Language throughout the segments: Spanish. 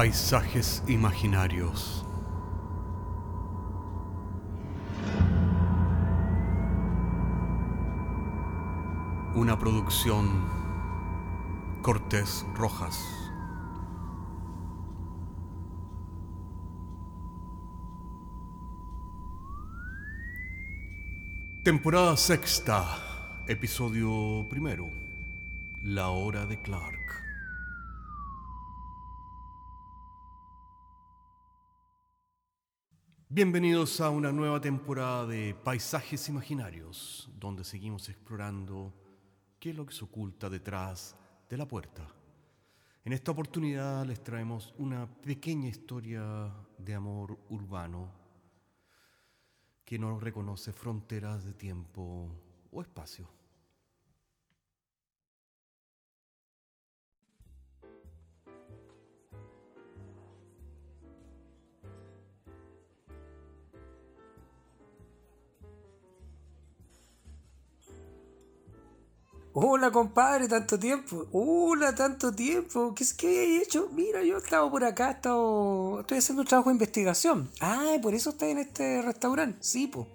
Paisajes imaginarios. Una producción Cortés Rojas. Temporada sexta, episodio primero. La hora de Clark. Bienvenidos a una nueva temporada de Paisajes Imaginarios, donde seguimos explorando qué es lo que se oculta detrás de la puerta. En esta oportunidad les traemos una pequeña historia de amor urbano que no reconoce fronteras de tiempo o espacio. Hola, compadre, tanto tiempo. Hola, tanto tiempo. ¿Qué, qué había hecho? Mira, yo estaba por acá, estado, estoy haciendo un trabajo de investigación. Ah, por eso está en este restaurante. Sí, pues.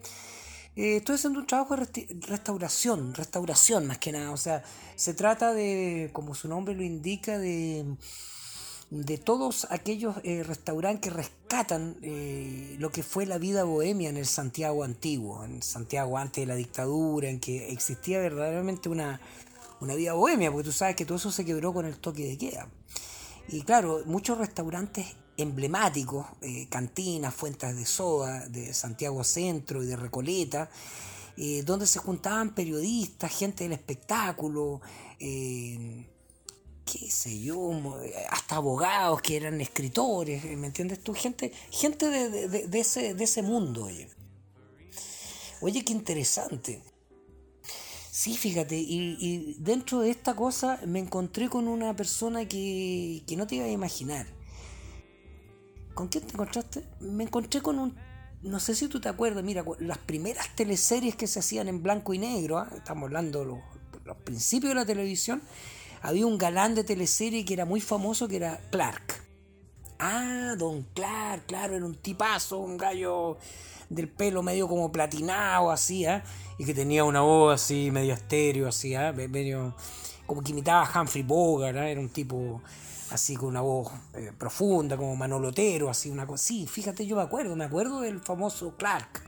estoy haciendo un trabajo de restauración, restauración más que nada. O sea, se trata de, como su nombre lo indica, de de todos aquellos eh, restaurantes que rescatan eh, lo que fue la vida bohemia en el Santiago antiguo, en Santiago antes de la dictadura, en que existía verdaderamente una, una vida bohemia, porque tú sabes que todo eso se quebró con el toque de queda. Y claro, muchos restaurantes emblemáticos, eh, cantinas, fuentes de soda, de Santiago Centro y de Recoleta, donde se juntaban periodistas, gente del espectáculo, qué sé yo, hasta abogados que eran escritores, ¿me entiendes tú? Gente, gente de, ese, de ese mundo, oye. Oye, qué interesante. Sí, fíjate, y, dentro de esta cosa me encontré con una persona que, que no te iba a imaginar. ¿Con quién te encontraste? Me encontré con un... No sé si tú te acuerdas, mira, las primeras teleseries que se hacían en blanco y negro, ¿ah? estamos hablando de los, los principios de la televisión, había un galán de teleserie que era muy famoso que era Clark. Ah, Don Clark, claro, era un tipazo, un gallo del pelo medio como platinado, así, ¿eh? Y que tenía una voz así, medio estéreo, así, ¿eh? Medio, como que imitaba a Humphrey Bogart, ¿eh? Era un tipo así con una voz eh, profunda, como manolotero, así, una cosa. Sí, fíjate, yo me acuerdo, me acuerdo del famoso Clark.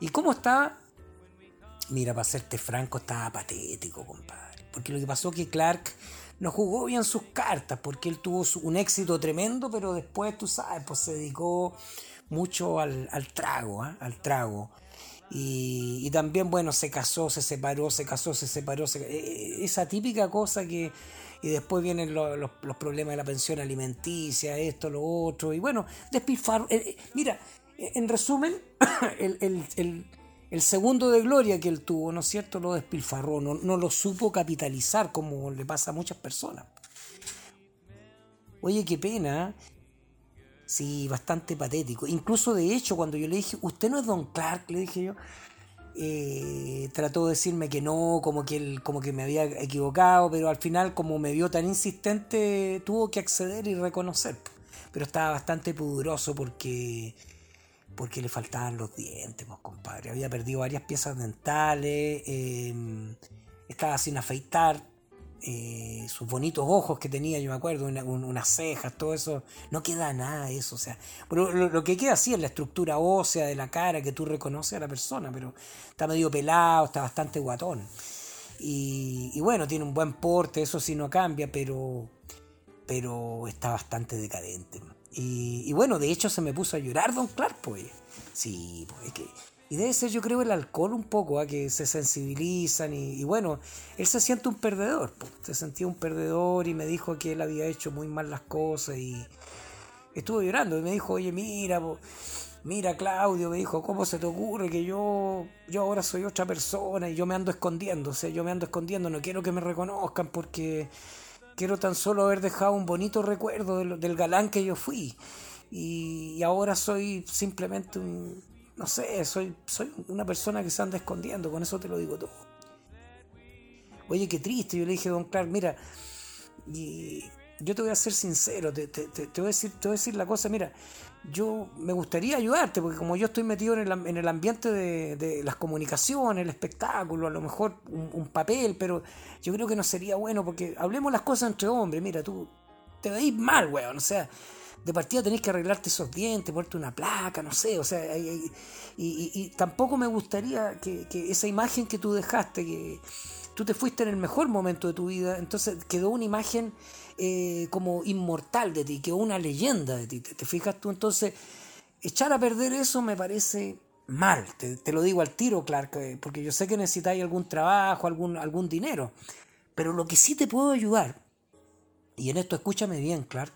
¿Y cómo estaba? Mira, para serte franco, estaba patético, compadre. Porque lo que pasó es que Clark no jugó bien sus cartas, porque él tuvo un éxito tremendo, pero después, tú sabes, pues se dedicó mucho al, trago, ¿ah? al trago. Y, también, bueno, se casó, se separó, se casó, se separó, e, e, esa típica cosa que... Y después vienen los, problemas de la pensión alimenticia, esto, lo otro. Y bueno, despilfarro. Eh, eh, mira, en resumen, el segundo de gloria que él tuvo, ¿no es cierto?, lo despilfarró, no, no lo supo capitalizar como le pasa a muchas personas. Oye, qué pena. ¿eh? Sí, bastante patético. Incluso de hecho, cuando yo le dije, usted no es Don Clark, le dije yo, eh, trató de decirme que no, como que, él, como que me había equivocado, pero al final, como me vio tan insistente, tuvo que acceder y reconocer. Pero estaba bastante pudoroso porque porque le faltaban los dientes, pues, compadre. Había perdido varias piezas dentales, em, estaba sin afeitar, eh, sus bonitos ojos que tenía, yo me acuerdo, unas cejas, todo eso, no queda nada de eso, o sea, pero lo, que queda sí es la estructura ósea de la cara que tú reconoces a la persona, pero está medio pelado, está bastante guatón. Y, y bueno, tiene un buen porte, eso sí no cambia, pero, pero está bastante decadente. Y, bueno, de hecho se me puso a llorar Don Clark, pues. Sí, pues que... Y debe ser, yo creo, el alcohol un poco, a que se sensibilizan y, bueno, él se siente un perdedor, pues. se sentía un perdedor y me dijo que él había hecho muy mal las cosas y estuvo llorando y me dijo, oye, mira, mira Claudio, me dijo, ¿cómo se te ocurre que yo, yo ahora soy otra persona y yo me ando escondiendo? O sea, yo me ando escondiendo, no quiero que me reconozcan porque quiero tan solo haber dejado un bonito recuerdo del, galán que yo fui. Y, ahora soy simplemente un, no sé, soy, soy una persona que se anda escondiendo, con eso te lo digo todo. Oye, qué triste, yo le dije a Don Clark, mira, y yo te voy a ser sincero, te, te, te, voy a decir, te voy a decir la cosa, mira, yo me gustaría ayudarte, porque como yo estoy metido en el, en el ambiente de, de, las comunicaciones, el espectáculo, a lo mejor un, papel, pero yo creo que no sería bueno, porque hablemos las cosas entre hombres, mira, tú te veis mal, weón, o sea, de partida tenés que arreglarte esos dientes, ponerte una placa, no sé, o sea, y, tampoco me gustaría que, esa imagen que tú dejaste, que tú te fuiste en el mejor momento de tu vida, entonces quedó una imagen eh, como inmortal de ti, quedó una leyenda de ti, ¿te, fijas tú? Entonces, echar a perder eso me parece mal, te, lo digo al tiro, Clark, eh, porque yo sé que necesitáis algún trabajo, algún, algún dinero, pero lo que sí te puedo ayudar, y en esto escúchame bien, Clark,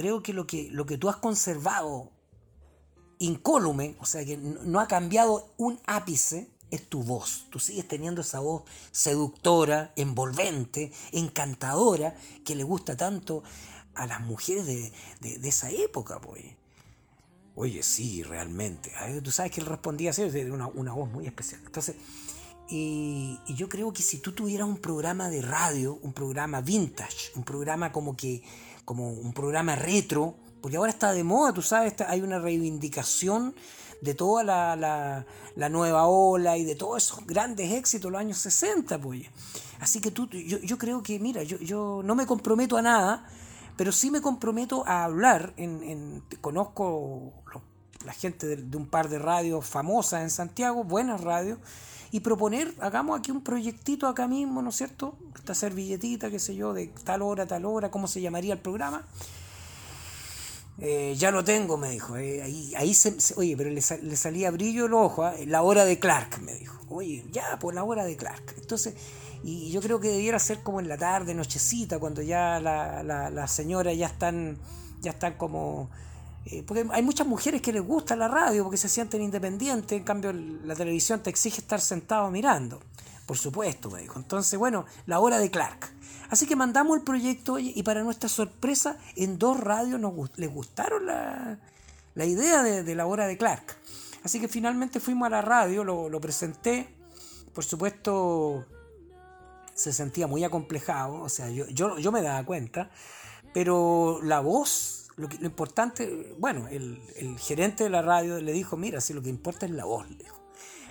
creo que lo que, lo que tú has conservado incólume, o sea que no ha cambiado un ápice, es tu voz. Tú sigues teniendo esa voz seductora, envolvente, encantadora, que le gusta tanto a las mujeres de, esa época, pues. Oye, sí, realmente. Tú sabes que él respondía así, de una, una voz muy especial. Entonces, y, y, yo creo que si tú tuvieras un programa de radio, un programa vintage, un programa como que, como un programa retro, porque ahora está de moda, tú sabes, hay una reivindicación de toda la, la, nueva ola y de todos esos grandes éxitos de los años 60, pues. Así que tú, yo, yo creo que, mira, yo, yo no me comprometo a nada, pero sí me comprometo a hablar. En, en conozco la gente de, un par de radios famosas en Santiago, buenas radios, y proponer, hagamos aquí un proyectito acá mismo, ¿no es cierto? Esta servilletita, qué sé yo, de tal hora, tal hora, ¿cómo se llamaría el programa? Eh, ya lo tengo, me dijo. Eh, ahí, ahí se, oye, pero le, salía brillo el ojo, ¿ah? la hora de Clark, me dijo. Oye, ya, por la hora de Clark. Entonces, y yo creo que debiera ser como en la tarde, nochecita, cuando ya las la, la señoras ya están, ya están como... Eh, porque hay muchas mujeres que les gusta la radio porque se sienten independientes, en cambio la televisión te exige estar sentado mirando. Por supuesto, me dijo. Entonces, bueno, la hora de Clark. Así que mandamos el proyecto y para nuestra sorpresa, en dos radios nos, les gustaron la, idea de, la hora de Clark. Así que finalmente fuimos a la radio, lo, presenté. Por supuesto, se sentía muy acomplejado, o sea, yo, yo, me daba cuenta, pero la voz, lo, importante, bueno, el, gerente de la radio le dijo, mira, si lo que importa es la voz, le dijo.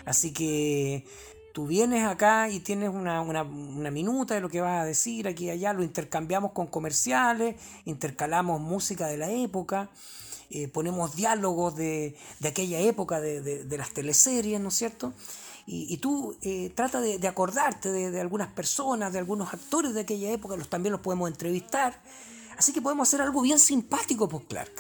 Así que Tú vienes acá y tienes una, minuta de lo que vas a decir aquí y allá, lo intercambiamos con comerciales, intercalamos música de la época, eh, ponemos diálogos de, aquella época de, las teleseries, ¿no es cierto? Y, tú eh, trata de, acordarte de, algunas personas, de algunos actores de aquella época, los también los podemos entrevistar. Así que podemos hacer algo bien simpático, pues Clark.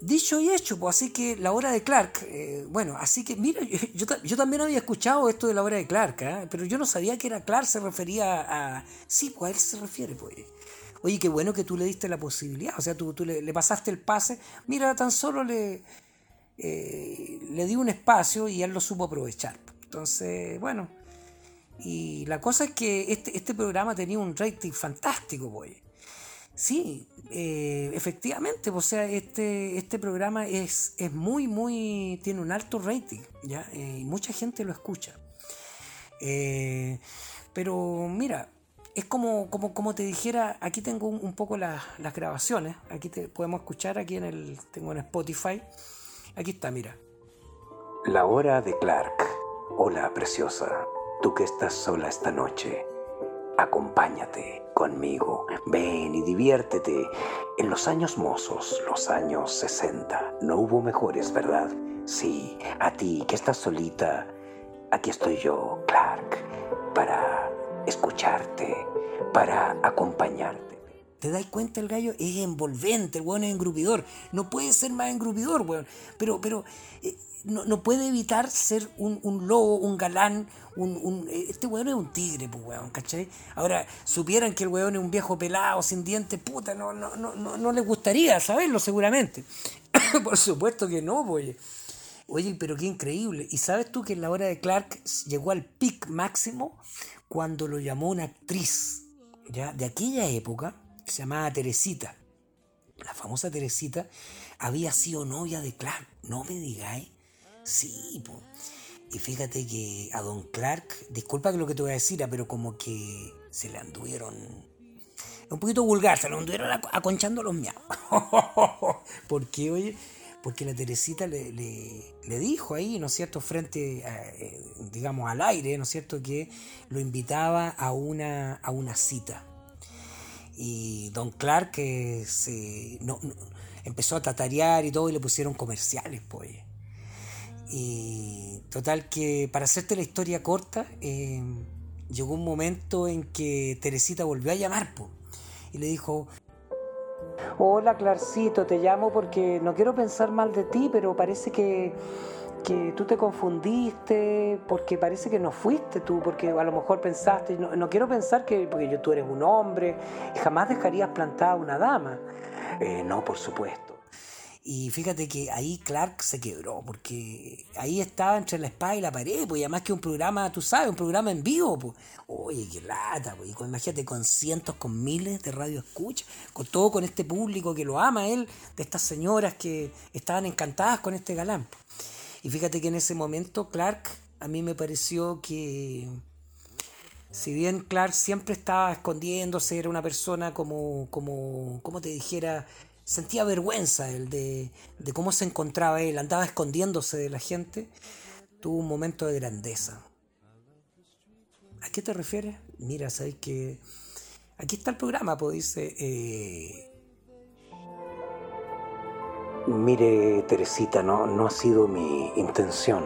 Dicho y hecho, pues así que la hora de Clark, eh, bueno, así que mira, yo, yo, también había escuchado esto de la hora de Clark, ¿eh? pero yo no sabía que era Clark, se refería a... Sí, pues a él se refiere, pues. Oye, qué bueno que tú le diste la posibilidad, o sea, tú, tú le, pasaste el pase, mira, tan solo le, eh, le di un espacio y él lo supo aprovechar. Entonces, bueno, y la cosa es que este, este programa tenía un rating fantástico, pues. Sí, eh, efectivamente, o sea, este, este programa es, es muy, muy, tiene un alto rating, ¿ya? Eh, y mucha gente lo escucha. Eh, pero mira, es como, como, como te dijera, aquí tengo un, poco las grabaciones, aquí te podemos escuchar, aquí en el, tengo en Spotify, aquí está, mira. La hora de Clark. Hola, preciosa, tú que estás sola esta noche Acompáñate conmigo, ven y diviértete. En los años mozos, los años 60, no hubo mejores, ¿verdad? Sí, a ti que estás solita, aquí estoy yo, Clark, para escucharte, para acompañarte. ¿Te das cuenta el gallo? Es envolvente, el weón es engrupidor. No puede ser más engrupidor, weón. Pero, pero, eh, no, puede evitar ser un, lobo, un galán, un, eh, este weón es un tigre, pues weón, ¿cachai? Ahora, supieran que el weón es un viejo pelado, sin dientes, puta, no, no, no, no, no les gustaría saberlo seguramente. Por supuesto que no, pues. Oye, pero qué increíble. ¿Y sabes tú que en la hora de Clark llegó al pic máximo cuando lo llamó una actriz, ya, de aquella época, se llamaba Teresita. La famosa Teresita había sido novia de Clark, no me digáis. Sí, y fíjate que a Don Clark, disculpa que lo que te voy a decir, ah, pero como que se le anduvieron un poquito vulgar, se lo anduvieron aconchando los miaos. ¿Por qué, oye? Porque la Teresita le, le, dijo ahí, ¿no es cierto?, frente, eh, digamos, al aire, ¿no es cierto?, que lo invitaba a una, a una cita. Y don Clark que se, no, empezó a tatarear y todo y le pusieron comerciales, pues. Y total que, para hacerte la historia corta, eh, llegó un momento en que Teresita volvió a llamar, pues y le dijo, Hola Clarcito, te llamo porque no quiero pensar mal de ti, pero parece que, que tú te confundiste, porque parece que no fuiste tú, porque a lo mejor pensaste, no, no quiero pensar que porque yo, tú eres un hombre jamás dejarías plantada a una dama. Eh, no, por supuesto. Y fíjate que ahí Clark se quebró, porque ahí estaba entre la espada y la pared, pues, y además que un programa, tú sabes, un programa en vivo, pues. Oye, qué lata, pues. Imagínate con cientos, con miles de radio escucha, con todo con este público que lo ama él, de estas señoras que estaban encantadas con este galán. Pues. Y fíjate que en ese momento Clark, a mí me pareció que si bien Clark siempre estaba escondiéndose, era una persona como, como, como te dijera, sentía vergüenza él de, cómo se encontraba él, andaba escondiéndose de la gente, tuvo un momento de grandeza. ¿A qué te refieres? Mira, sabes que aquí está el programa, pues dice... Eh, Mire, Teresita, no, no ha sido mi intención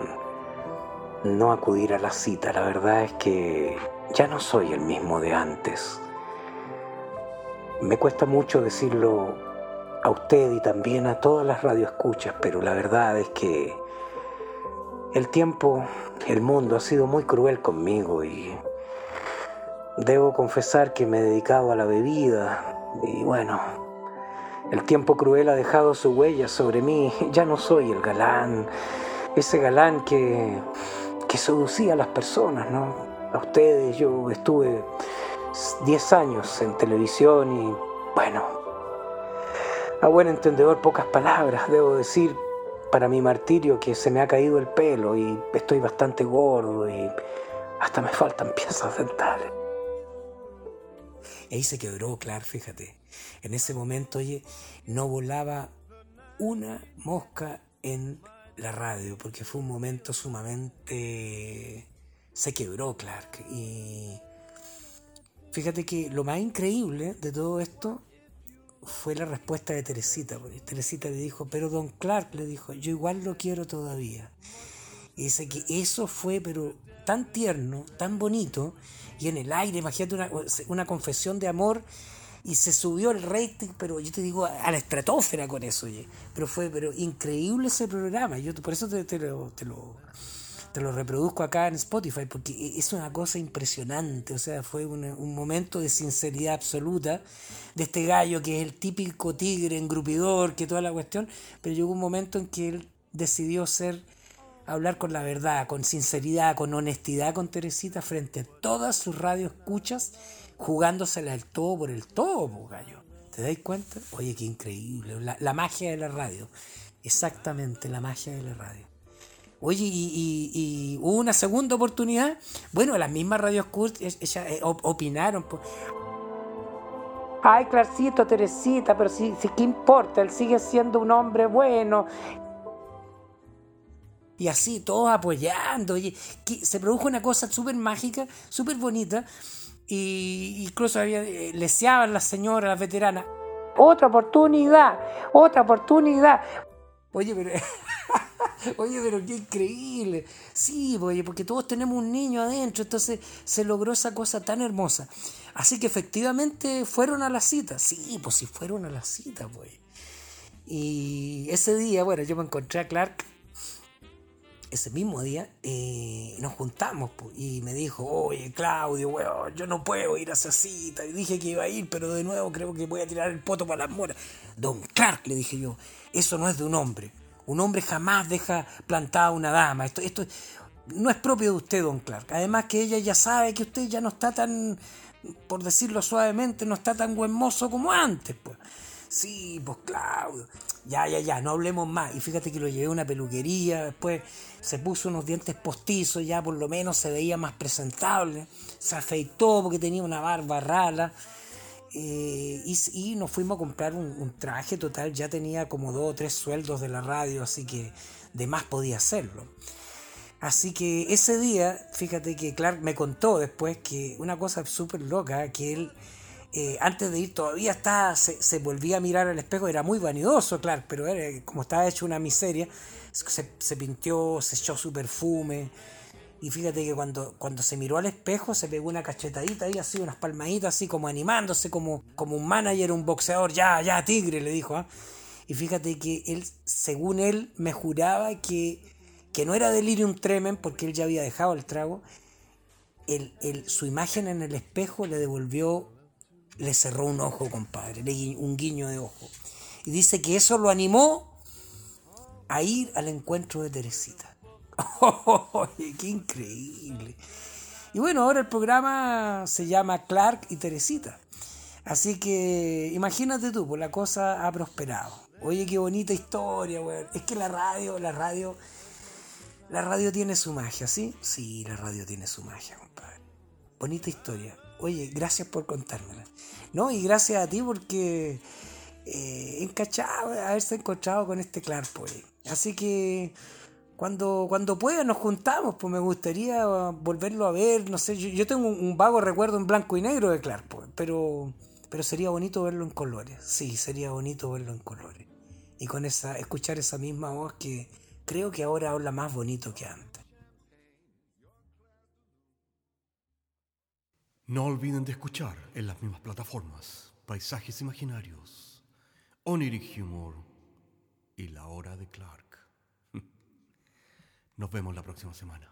no acudir a la cita. La verdad es que ya no soy el mismo de antes. Me cuesta mucho decirlo a usted y también a todas las radioescuchas, pero la verdad es que el tiempo, el mundo ha sido muy cruel conmigo y debo confesar que me he dedicado a la bebida y bueno, el tiempo cruel ha dejado su huella sobre mí, ya no soy el galán, ese galán que, que seducía a las personas, ¿no? A ustedes yo estuve 10 años en televisión y bueno, a buen entendedor, pocas palabras, debo decir, para mi martirio que se me ha caído el pelo y estoy bastante gordo y hasta me faltan piezas dentales. Ahí se quebró, claro, fíjate. En ese momento, oye, no volaba una mosca en la radio, porque fue un momento sumamente... Se quebró Clark. Y fíjate que lo más increíble de todo esto fue la respuesta de Teresita. Porque Teresita le dijo, pero don Clark le dijo, yo igual lo quiero todavía. Y dice que eso fue, pero tan tierno, tan bonito, y en el aire, imagínate una, una confesión de amor, y se subió el rating, pero yo te digo, a la estratosfera con eso, oye. Pero fue pero increíble ese programa, yo por eso te, te lo te lo reproduzco acá en Spotify porque e, es una cosa impresionante, o sea, fue un, momento de sinceridad absoluta de este gallo que es el típico tigre engrupidor, que toda la cuestión, pero llegó un momento en que él decidió ser, hablar con la verdad, con sinceridad, con honestidad con Teresita frente a todas sus escuchas jugándosela el todo por el todo, gallo. ¿Te dais cuenta? Oye, qué increíble, la magia de la radio. Exactamente, la magia de la radio. Oye, y, hubo una segunda oportunidad. Bueno, las mismas radios Kurt eh, opinaron. Ay, Clarcito, Teresita, pero si, si qué importa, él sigue siendo un hombre bueno. Y así, todos apoyando. Oye, se produjo una cosa súper mágica, súper bonita. Y incluso había, eh, leseaban las señoras, las veteranas. Otra oportunidad, otra oportunidad. Oye, pero Oye, pero qué increíble. Sí, oye, porque todos tenemos un niño adentro, entonces se logró esa cosa tan hermosa. Así que efectivamente fueron a la cita. Sí, pues sí fueron a la cita, pues. Y ese día, bueno, yo me encontré a Clark. Ese mismo día eh, nos juntamos y me dijo, oye Claudio, weón, yo no puedo ir a esa cita. Y dije que iba a ir, pero de nuevo creo que voy a tirar el poto para las moras. Don Clark, le dije yo, eso no es de un hombre. Un hombre jamás deja plantada a una dama. Esto, esto no es propio de usted, don Clark. Además que ella ya sabe que usted ya no está tan, por decirlo suavemente, no está tan buen mozo como antes. Pues. Sí, pues Claudio. Ya, ya, ya, no hablemos más. Y fíjate que lo llevé a una peluquería, después se puso unos dientes postizos, ya por lo menos se veía más presentable. Se afeitó porque tenía una barba rara. eh, y, nos fuimos a comprar un, traje total, ya tenía como dos o tres sueldos de la radio, así que de más podía hacerlo. Así que ese día, fíjate que Clark me contó después que una cosa súper loca, que él eh, antes de ir todavía estaba, se, volvía a mirar al espejo, era muy vanidoso, Clark, pero como estaba hecho una miseria, se, se pintió, se echó su perfume, y fíjate que cuando, cuando se miró al espejo se pegó una cachetadita ahí, así, unas palmaditas, así como animándose, como, como un manager, un boxeador, ya, ya, tigre, le dijo. ¿ah? Y fíjate que él, según él, me juraba que, que no era delirium tremen, porque él ya había dejado el trago. El, el, su imagen en el espejo le devolvió, le cerró un ojo, compadre, un guiño de ojo. Y dice que eso lo animó a ir al encuentro de Teresita. ¡Qué increíble! Y bueno, ahora el programa se llama Clark y Teresita. Así que imagínate tú, pues la cosa ha prosperado. Oye, qué bonita historia, weón. Es que la radio, la radio, la radio tiene su magia, ¿sí? Sí, la radio tiene su magia, compadre. Bonita historia. Oye, gracias por contármela. No, y gracias a ti porque eh, encachado haberse encontrado con este Clark, pues. Así que cuando, cuando pueda nos juntamos, pues me gustaría volverlo a ver, no sé, yo, tengo un, vago recuerdo en blanco y negro de Clark, pues, pero, pero sería bonito verlo en colores, sí, sería bonito verlo en colores. Y con esa, escuchar esa misma voz que creo que ahora habla más bonito que antes. No olviden de escuchar en las mismas plataformas Paisajes Imaginarios, Oniric Humor y La Hora de Clark. Nos vemos la próxima semana.